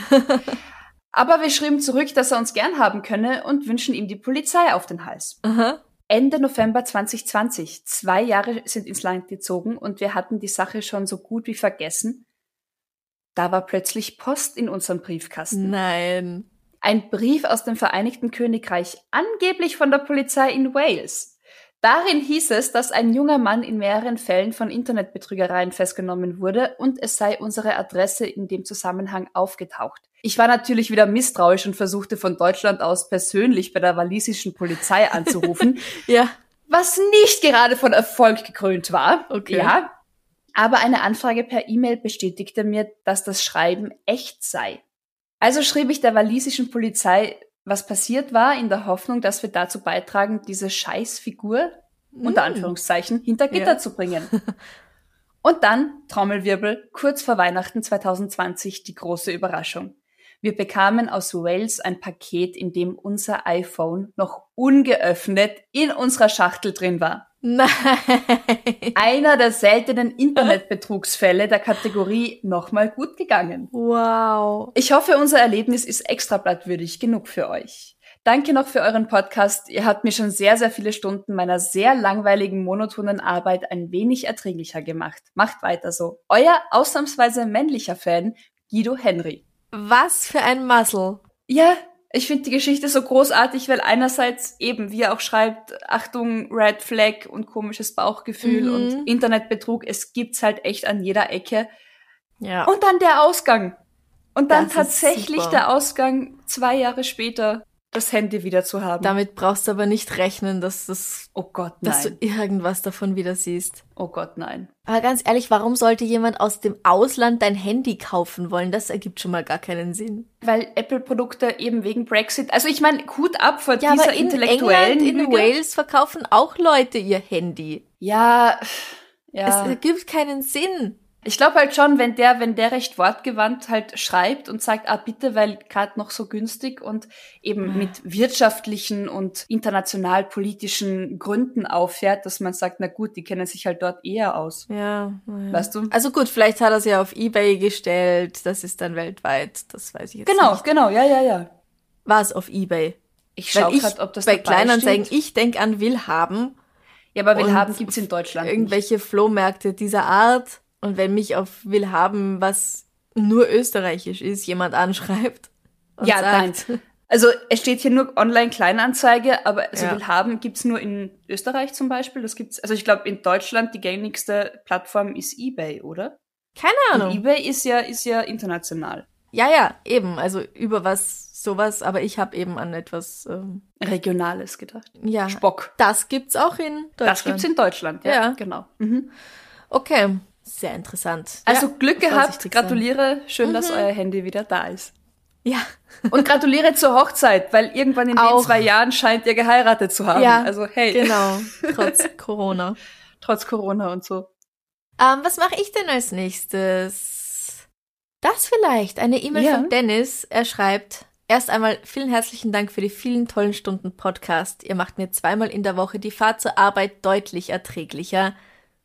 Aber wir schrieben zurück, dass er uns gern haben könne und wünschen ihm die Polizei auf den Hals. Aha. Ende November 2020. Zwei Jahre sind ins Land gezogen und wir hatten die Sache schon so gut wie vergessen. Da war plötzlich Post in unserem Briefkasten. Nein. Ein Brief aus dem Vereinigten Königreich, angeblich von der Polizei in Wales. Darin hieß es, dass ein junger Mann in mehreren Fällen von Internetbetrügereien festgenommen wurde und es sei unsere Adresse in dem Zusammenhang aufgetaucht. Ich war natürlich wieder misstrauisch und versuchte von Deutschland aus persönlich bei der walisischen Polizei anzurufen. Ja. Was nicht gerade von Erfolg gekrönt war. Okay. Ja. Aber eine Anfrage per E-Mail bestätigte mir, dass das Schreiben echt sei. Also schrieb ich der walisischen Polizei, was passiert war, in der Hoffnung, dass wir dazu beitragen, diese Scheißfigur, unter Anführungszeichen, hinter Gitter Ja. zu bringen. Und dann, Trommelwirbel, kurz vor Weihnachten 2020 die große Überraschung. Wir bekamen aus Wales ein Paket, in dem unser iPhone noch ungeöffnet in unserer Schachtel drin war. Nein. Einer der seltenen Internetbetrugsfälle der Kategorie nochmal gut gegangen. Wow. Ich hoffe, unser Erlebnis ist extrablattwürdig genug für euch. Danke noch für euren Podcast. Ihr habt mir schon sehr, sehr viele Stunden meiner sehr langweiligen, monotonen Arbeit ein wenig erträglicher gemacht. Macht weiter so. Euer ausnahmsweise männlicher Fan, Guido Henry. Was für ein Muscle. Ja, ich finde die Geschichte so großartig, weil einerseits eben, wie er auch schreibt, Achtung, Red Flag und komisches Bauchgefühl Mhm. und Internetbetrug, es gibt's halt echt an jeder Ecke. Ja. Und dann der Ausgang. Und dann Das tatsächlich der Ausgang, zwei Jahre später, das Handy wieder zu haben. Damit brauchst du aber nicht rechnen, dass, das, oh Gott, dass nein. du irgendwas davon wieder siehst. Oh Gott, nein. Aber ganz ehrlich, warum sollte jemand aus dem Ausland dein Handy kaufen wollen? Das ergibt schon mal gar keinen Sinn. Weil Apple-Produkte eben wegen Brexit, also ich meine, Hut ab vor Ja, dieser aber in intellektuellen England, in Lüge. Wales verkaufen auch Leute ihr Handy. Ja, ja. Es ergibt keinen Sinn. Ich glaube halt schon, wenn der, wenn der recht wortgewandt halt schreibt und sagt, ah bitte, weil gerade noch so günstig und eben mit wirtschaftlichen und international politischen Gründen auffährt, dass man sagt, na gut, die kennen sich halt dort eher aus. Ja, naja. Weißt du? Also gut, vielleicht hat er sie auf Ebay gestellt. Das ist dann weltweit. Das weiß ich jetzt Genau, nicht. genau, ja, ja, ja. War es auf Ebay? Ich schaue gerade, ob das bei Kleinanzeigen, steht. ich denk an Willhaben. Ja, aber Willhaben gibt's in Deutschland nicht. Irgendwelche Flohmärkte dieser Art. Und wenn mich auf Willhaben, was nur österreichisch ist, jemand anschreibt und Ja, sagt, nein. Also es steht hier nur Online-Kleinanzeige, aber also Ja. Willhaben gibt's nur in Österreich zum Beispiel. Das gibt's, also ich glaube in Deutschland die gängigste Plattform ist eBay, oder? keine Und Ahnung. eBay ist ja ist ja international, Ja, ja, eben. Also über was, sowas, aber ich habe eben an etwas, ähm, regionales gedacht. ja. Spock. Das gibt's auch in Deutschland. Das gibt's in Deutschland, ja, Ja. genau. Mhm. Okay, sehr interessant. Also Ja, Glück gehabt, gratuliere, schön, dass euer Handy wieder da ist. Ja, Und gratuliere zur Hochzeit, weil irgendwann in den Auch. zwei Jahren scheint ihr geheiratet zu haben. ja. Also hey, Genau, trotz Corona. trotz Corona und so. Ähm, was mache ich denn als nächstes? Das vielleicht, eine E-Mail Ja. von Dennis. Er schreibt, erst einmal vielen herzlichen Dank für die vielen tollen Stunden Podcast. Ihr macht mir zweimal in der Woche die Fahrt zur Arbeit deutlich erträglicher.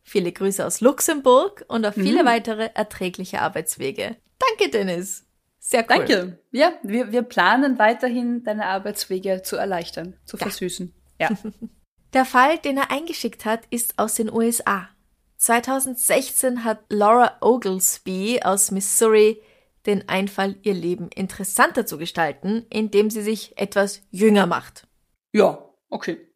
Viele Grüße aus Luxemburg und auf Mhm. viele weitere erträgliche Arbeitswege. Danke, Dennis. Sehr cool. Danke. Ja, wir, wir planen weiterhin, deine Arbeitswege zu erleichtern, zu versüßen. Ja. Der Fall, den er eingeschickt hat, ist aus den USA. 2016 hat Laura Oglesby aus Missouri den Einfall, ihr Leben interessanter zu gestalten, indem sie sich etwas jünger macht. ja, okay.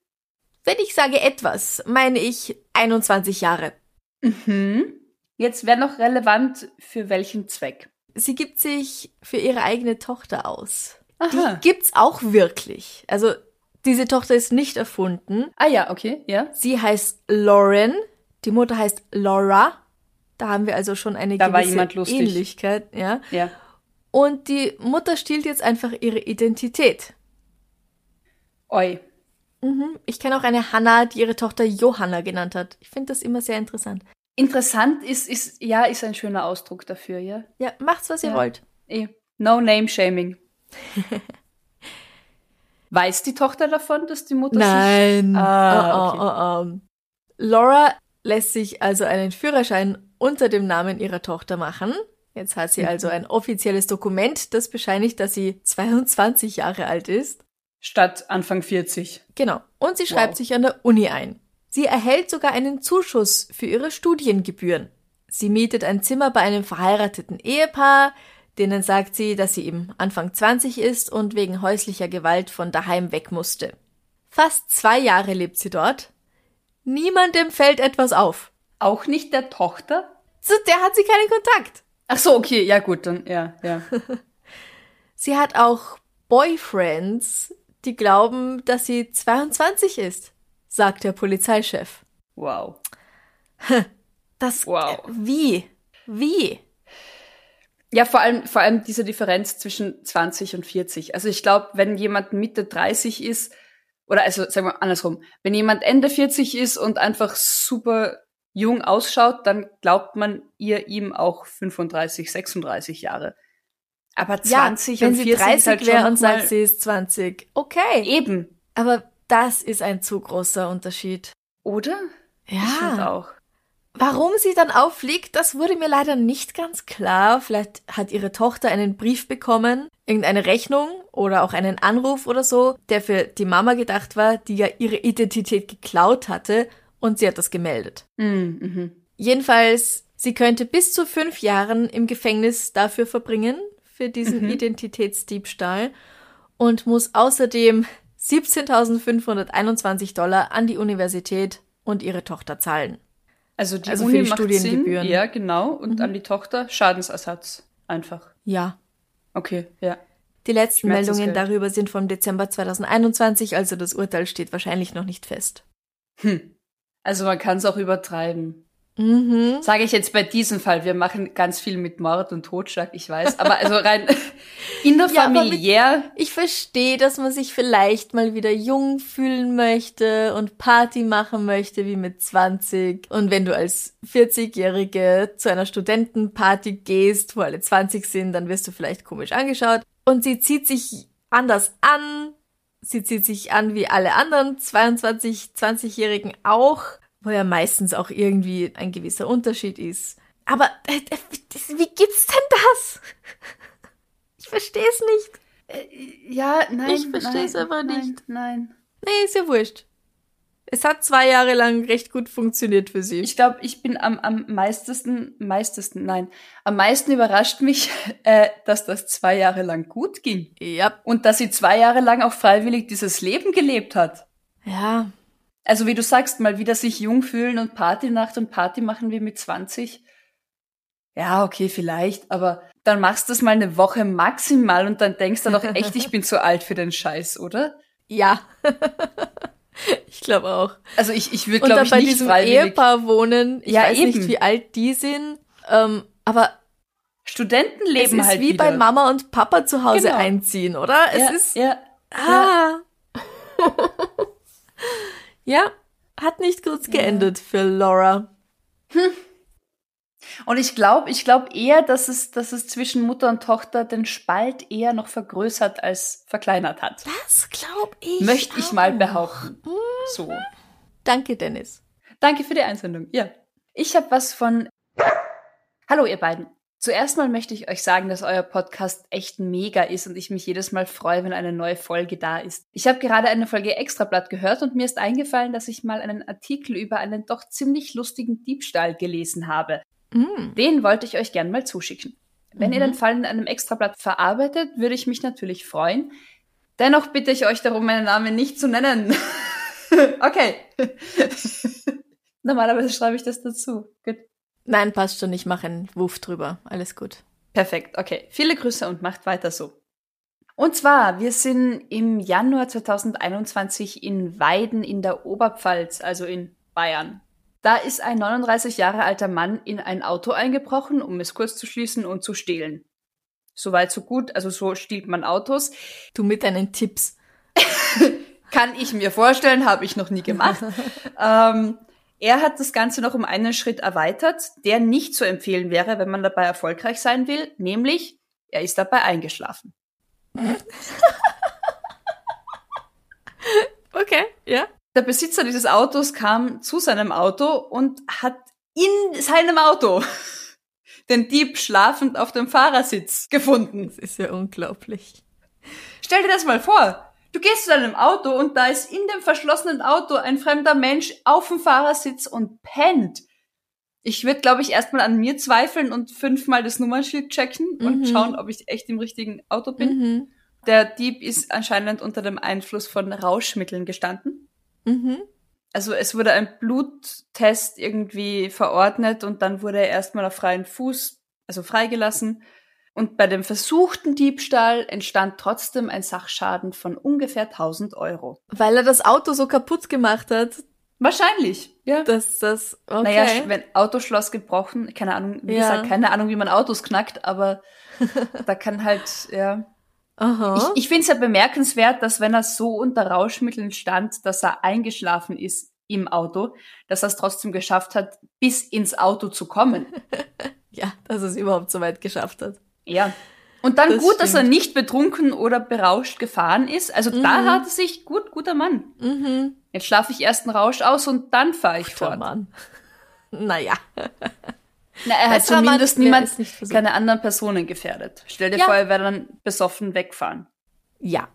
Wenn ich sage etwas, meine ich 21 Jahre. Mhm. Jetzt wäre noch relevant, für welchen Zweck. Sie gibt sich für ihre eigene Tochter aus. Aha. Die gibt's auch wirklich. Also, diese Tochter ist nicht erfunden. Ah ja, okay, ja. Sie heißt Lauren, die Mutter heißt Laura. Da haben wir also schon eine Da war gewisse. Ähnlichkeit, ja. Ja. Und die Mutter stiehlt jetzt einfach ihre Identität. Oi. Mhm. Ich kenne auch eine Hannah, die ihre Tochter Johanna genannt hat. Ich finde das immer sehr interessant. Interessant ist, ist, ja, ist ein schöner Ausdruck dafür, ja. Ja, macht's, was ihr Ja. wollt. Eh. No name shaming. Weiß die Tochter davon, dass die Mutter Nein. sich. Ah, Oh, okay. oh, oh. Laura lässt sich also einen Führerschein unter dem Namen ihrer Tochter machen. Jetzt hat sie Mhm. also ein offizielles Dokument, das bescheinigt, dass sie 22 Jahre alt ist. Statt Anfang 40. Genau. Und sie schreibt Wow. sich an der Uni ein. Sie erhält sogar einen Zuschuss für ihre Studiengebühren. Sie mietet ein Zimmer bei einem verheirateten Ehepaar, denen sagt sie, dass sie eben Anfang 20 ist und wegen häuslicher Gewalt von daheim weg musste. Fast zwei Jahre lebt sie dort. Niemandem fällt etwas auf. Auch nicht der Tochter? Zu der hat sie keinen Kontakt. Ach so, okay, ja gut, dann, ja, ja. Sie hat auch Boyfriends, die glauben, dass sie 22 ist, sagt der Polizeichef. Wow. Das, Wow. äh, wie? Wie? Ja, vor allem, vor allem diese Differenz zwischen 20 und 40. Also ich glaube, wenn jemand Mitte 30 ist, oder also sagen wir andersrum, wenn jemand Ende 40 ist und einfach super jung ausschaut, dann glaubt man ihr ihm auch 35, 36 Jahre. Aber 20 ja, wenn und sie 40 30 ist halt wäre und sagt, sie ist 20. Okay. eben, Aber das ist ein zu großer Unterschied. oder? Ich finde Ja. auch. Warum sie dann auffliegt, das wurde mir leider nicht ganz klar. Vielleicht hat ihre Tochter einen Brief bekommen, irgendeine Rechnung oder auch einen Anruf oder so, der für die Mama gedacht war, die ja ihre Identität geklaut hatte und sie hat das gemeldet. Mhm, mhm. Jedenfalls, sie könnte bis zu fünf Jahren im Gefängnis dafür verbringen, für diesen Mhm. Identitätsdiebstahl und muss außerdem 17.521 Dollar an die Universität und ihre Tochter zahlen. Also die Also Uni die macht Studiengebühren. Sinn, ja genau, und an die Tochter Schadensersatz einfach. Ja. Okay, ja. Die letzten. Meldungen darüber sind vom Dezember 2021, also das Urteil steht wahrscheinlich noch nicht fest. Hm. Also man kann es auch übertreiben. Mhm. Sage ich jetzt bei diesem Fall, wir machen ganz viel mit Mord und Totschlag, ich weiß, aber also rein innerfamiliär, Ich verstehe, dass man sich vielleicht mal wieder jung fühlen möchte und Party machen möchte wie mit 20. Und wenn du als 40-Jährige zu einer Studentenparty gehst, wo alle 20 sind, dann wirst du vielleicht komisch angeschaut. Und sie zieht sich anders an. Sie zieht sich an wie alle anderen 22, 20-Jährigen auch, wo ja meistens auch irgendwie ein gewisser Unterschied ist. Aber äh, äh, wie gibt's denn das? Ich verstehe es nicht. ja, nein, Ich versteh's nein, aber nein, nicht. Nein. Nee, ist ja wurscht. Es hat zwei Jahre lang recht gut funktioniert für sie. Ich glaube, ich bin am, am meistesten, meistesten, nein, am meisten überrascht mich, äh, dass das zwei Jahre lang gut ging. ja. Und dass sie zwei Jahre lang auch freiwillig dieses Leben gelebt hat. Ja. Also wie du sagst, mal wieder sich jung fühlen und Partynacht und Party machen wie mit 20. Ja, okay, vielleicht, aber dann machst du das mal eine Woche maximal und dann denkst du doch echt, ich bin zu alt für den Scheiß, oder? Ja. ich glaube auch. Also ich, ich würde, glaube ich, bei nicht diesem freiwillig. Ehepaar wohnen. Ich Ja, weiß nicht, eben. wie alt die sind. Ähm, aber Studenten es ist halt wie wieder. bei Mama und Papa zu Hause Genau. einziehen, oder? Es ja, ist. ja, Ah. ja. Hat nicht gut geendet für Laura. Und ich glaube, ich glaube eher, dass es, dass es zwischen Mutter und Tochter den Spalt eher noch vergrößert als verkleinert hat. Das glaube ich. Möchte ich mal auch. behaupten. So. Danke, Dennis. Danke für die Einsendung. Ja. Ich habe was von. Hallo, ihr beiden. Zuerst mal möchte ich euch sagen, dass euer Podcast echt mega ist und ich mich jedes Mal freue, wenn eine neue Folge da ist. Ich habe gerade eine Folge Extrablatt gehört und mir ist eingefallen, dass ich mal einen Artikel über einen doch ziemlich lustigen Diebstahl gelesen habe. Mm. Den wollte ich euch gern mal zuschicken. Wenn ihr den Fall in einem Extrablatt verarbeitet, würde ich mich natürlich freuen. Dennoch bitte ich euch darum, meinen Namen nicht zu nennen. okay. Normalerweise schreibe ich das dazu. Gut. Nein, passt schon. Ich mache einen Wurf drüber. Alles gut. Perfekt, okay. Viele Grüße und macht weiter so. Und zwar, wir sind im Januar 2021 in Weiden in der Oberpfalz, also in Bayern. Da ist ein 39 Jahre alter Mann in ein Auto eingebrochen, um es kurz zu schließen und zu stehlen. Soweit so gut, also so stiehlt man Autos. Du mit deinen Tipps. Kann ich mir vorstellen, habe ich noch nie gemacht. ähm, er hat das Ganze noch um einen Schritt erweitert, der nicht zu empfehlen wäre, wenn man dabei erfolgreich sein will, nämlich er ist dabei eingeschlafen. Okay, ja. Der Besitzer dieses Autos kam zu seinem Auto und hat in seinem Auto den Dieb schlafend auf dem Fahrersitz gefunden. Das ist ja unglaublich. Stell dir das mal vor. Du gehst zu deinem Auto und da ist in dem verschlossenen Auto ein fremder Mensch auf dem Fahrersitz und pennt. Ich würde, glaube ich, erstmal an mir zweifeln und fünfmal das Nummernschild checken und Mhm. schauen, ob ich echt im richtigen Auto bin. Mhm. Der Dieb ist anscheinend unter dem Einfluss von Rauschmitteln gestanden. Mhm. Also es wurde ein Bluttest irgendwie verordnet und dann wurde er erstmal auf freien Fuß, also freigelassen. Und bei dem versuchten Diebstahl entstand trotzdem ein Sachschaden von ungefähr 1000 Euro. Weil er das Auto so kaputt gemacht hat, Wahrscheinlich, ja. dass das, okay. Naja, wenn Autoschloss gebrochen, keine Ahnung, wie Ja. gesagt, keine Ahnung, wie man Autos knackt, aber da kann halt, ja. Aha. Ich, ich finde es ja bemerkenswert, dass wenn er so unter Rauschmitteln stand, dass er eingeschlafen ist im Auto, dass er es trotzdem geschafft hat, bis ins Auto zu kommen. ja, dass er es überhaupt so weit geschafft hat. Ja. Und dann Das gut, dass er stimmt. nicht betrunken oder berauscht gefahren ist. Also da Mhm. hat er sich gut, guter Mann. Mhm. Jetzt schlafe ich erst einen Rausch aus und dann fahre ich Guter fort. Mann. Naja. Na, er hat zumindest niemand, keine anderen Personen gefährdet. Stell dir Ja. vor, er wäre dann besoffen wegfahren. Ja.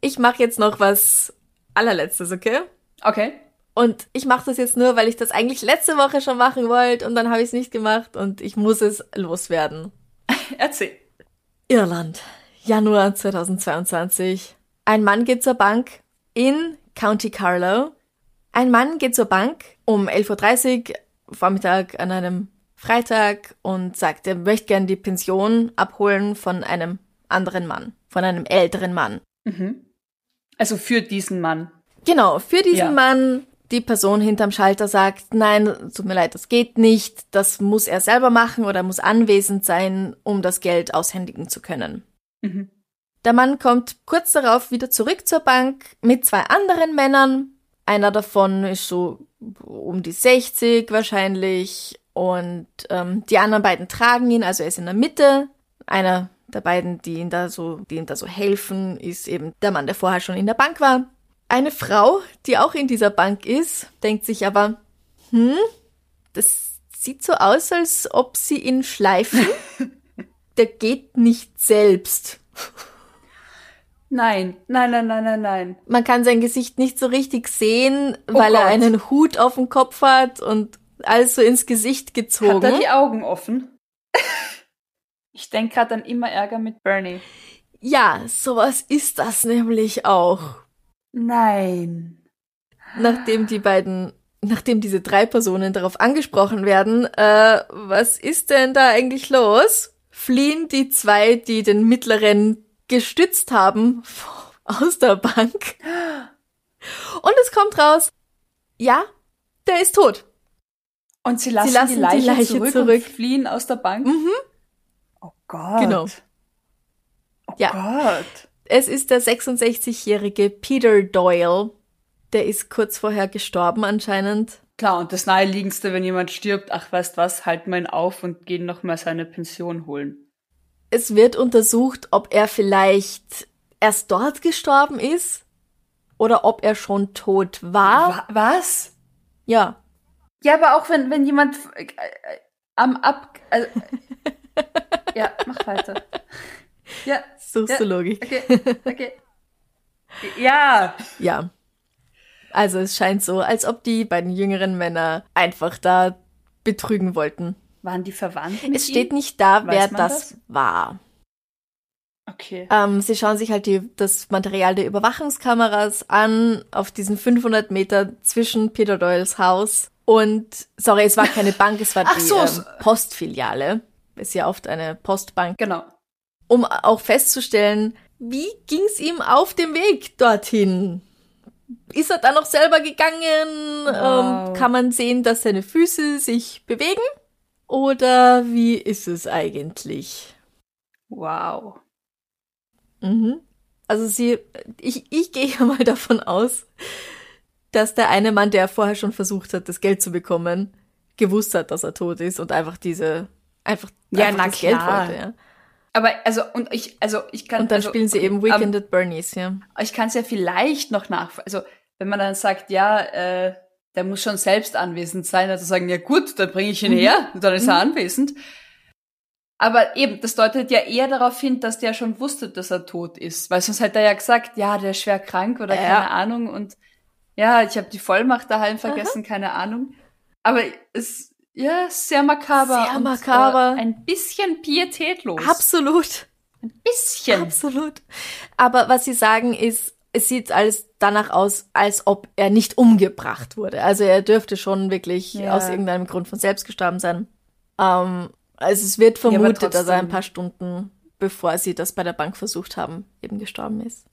Ich mache jetzt noch was allerletztes, okay? Okay. Und ich mache das jetzt nur, weil ich das eigentlich letzte Woche schon machen wollte und dann habe ich es nicht gemacht und ich muss es loswerden. Erzähl. Irland, Januar 2022. Ein Mann geht zur Bank in County Carlow. Ein Mann geht zur Bank um 11.30 Uhr Vormittag an einem Freitag und sagt, er möchte gern die Pension abholen von einem anderen Mann, von einem älteren Mann. Mhm. Also für diesen Mann. Genau, für diesen Ja. Mann, die Person hinterm Schalter sagt, nein, tut mir leid, das geht nicht, das muss er selber machen oder muss anwesend sein, um das Geld aushändigen zu können. Mhm. Der Mann kommt kurz darauf wieder zurück zur Bank mit zwei anderen Männern. Einer davon ist so um die 60 wahrscheinlich und ähm, die anderen beiden tragen ihn, also er ist in der Mitte. Einer der beiden, die ihn da so, die ihm da so helfen, ist eben der Mann, der vorher schon in der Bank war. Eine Frau, die auch in dieser Bank ist, denkt sich aber, hm, das sieht so aus, als ob sie ihn schleifen. der geht nicht selbst. Nein, nein, nein, nein, nein, nein. Man kann sein Gesicht nicht so richtig sehen, weil er Gott. einen Hut auf dem Kopf hat und alles so ins Gesicht Hat gezogen. er die Augen offen? ich denke gerade an immer Ärger mit Bernie. Ja, sowas ist das nämlich auch. Nein. Nachdem die beiden, nachdem diese drei Personen darauf angesprochen werden, äh, was ist denn da eigentlich los? Fliehen die zwei, die den mittleren gestützt haben, aus der Bank. Und es kommt raus, ja, der ist tot. Und sie lassen, lassen die, Leiche die Leiche zurück, zurück. fliehen aus der Bank? Mhm. Oh Gott. Genau. Oh Ja. Gott. Es ist der 66-jährige Peter Doyle. Der ist kurz vorher gestorben anscheinend. Klar, und das Naheliegendste, wenn jemand stirbt, ach, weißt was, halten wir ihn auf und gehen noch mal seine Pension holen. Es wird untersucht, ob er vielleicht erst dort gestorben ist oder ob er schon tot war. Wa was? Ja. Ja, aber auch wenn, wenn jemand äh, äh, am Ab... Äh, ja, mach weiter. Ja, Suchst Ja, du Logik? okay, okay. Ja. Ja. Also es scheint so, als ob die beiden jüngeren Männer einfach da betrügen wollten. Waren die Verwandten? mit Es steht ihm? nicht da, Weiß wer das, das? war. Okay. Ähm, sie schauen sich halt die, das Material der Überwachungskameras an, auf diesen 500 Meter zwischen Peter Doyles Haus und, sorry, es war keine Bank, es war die so, ähm. Postfiliale. Ist ja oft eine Postbank. Genau. Um auch festzustellen, wie ging's ihm auf dem Weg dorthin? Ist er da noch selber gegangen? Wow. Ähm, kann man sehen, dass seine Füße sich bewegen? Oder wie ist es eigentlich? Wow. Mhm. Also sie, ich, ich gehe ja mal davon aus, dass der eine Mann, der vorher schon versucht hat, das Geld zu bekommen, gewusst hat, dass er tot ist und einfach diese, einfach, Ja, einfach das Geld klar. wollte, ja. Aber also und ich also ich kann Und dann also, spielen sie eben Weekend at Bernie's, ja. ich kann es ja vielleicht noch nach also wenn man dann sagt ja äh, der muss schon selbst anwesend sein also sagen ja gut dann bringe ich ihn Mhm. her dann ist er anwesend Aber eben, das deutet ja eher darauf hin, dass der schon wusste, dass er tot ist. Weil sonst hätte er ja gesagt, ja, der ist schwer krank oder Ja. keine Ahnung. Und ja, ich habe die Vollmacht daheim vergessen, keine Ahnung. Aber es ja sehr makaber. Sehr und, makaber. Äh, ein bisschen pietätlos. Absolut. ein bisschen. Absolut. Aber was sie sagen ist, es sieht alles danach aus, als ob er nicht umgebracht wurde. Also er dürfte schon wirklich Ja. aus irgendeinem Grund von selbst gestorben sein. Ähm, also es wird vermutet, dass er ein paar Stunden, bevor sie das bei der Bank versucht haben, eben gestorben ist.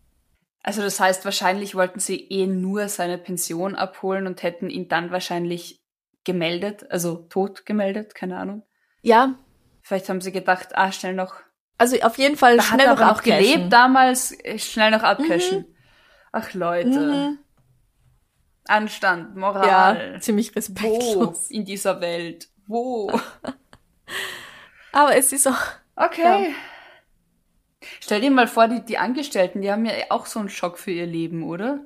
Also das heißt, wahrscheinlich wollten sie eh nur seine Pension abholen und hätten ihn dann wahrscheinlich gemeldet, also tot gemeldet, keine Ahnung. Ja, Vielleicht haben sie gedacht, ah, schnell noch. also auf jeden Fall Da hat schnell er noch abcashen. gelebt damals, äh, schnell noch abcashen. Ach Leute. Mhm. Anstand, Ja, Moral. ziemlich Wo respektlos. in dieser Welt? Wo? Aber es ist auch, Okay. Stell dir mal vor, die, die Angestellten, die haben ja auch so einen Schock für ihr Leben, oder?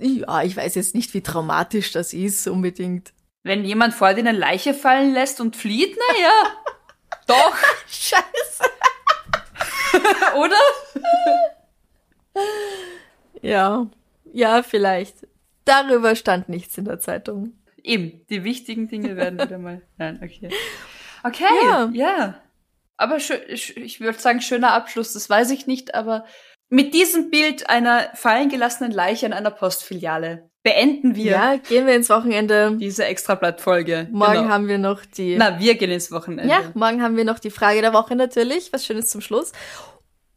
ja, ich weiß jetzt nicht, wie traumatisch das ist unbedingt. Wenn jemand vor dir eine Leiche fallen lässt und flieht, naja. Doch, Scheiße. oder? Ja, ja, vielleicht. Darüber stand nichts in der Zeitung. Eben, die wichtigen Dinge werden wieder mal. Nein, okay. Okay, Ja. ja. Aber ich würde sagen, schöner Abschluss, das weiß ich nicht, aber mit diesem Bild einer fallen gelassenen Leiche an einer Postfiliale beenden wir Ja, gehen wir ins Wochenende. diese Extrablatt-Folge. Morgen Genau. haben wir noch die. Na, wir gehen ins Wochenende. ja, morgen haben wir noch die Frage der Woche natürlich. Was Schönes zum Schluss.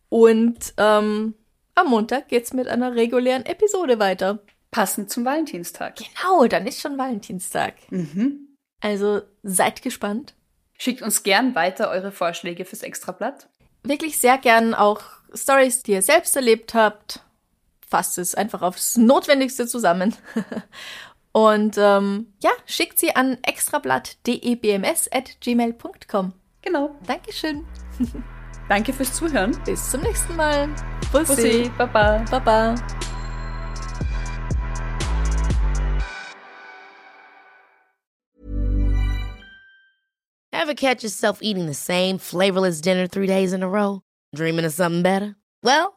Und ähm, am Montag geht's mit einer regulären Episode weiter. Passend zum Valentinstag. Genau, dann ist schon Valentinstag. Mhm. Also seid gespannt. Schickt uns gern weiter eure Vorschläge fürs Extrablatt. Wirklich sehr gern auch Stories, die ihr selbst erlebt habt. Fasst es einfach aufs Notwendigste zusammen. Und ähm, ja, schickt sie an extrablatt.debms.gmail.com. Genau. Dankeschön. Danke fürs Zuhören. Bis zum nächsten Mal. Bussi. Bussi, Baba. Baba. Ever catch yourself eating the same flavorless dinner three days in a row? Dreaming of something better? Well,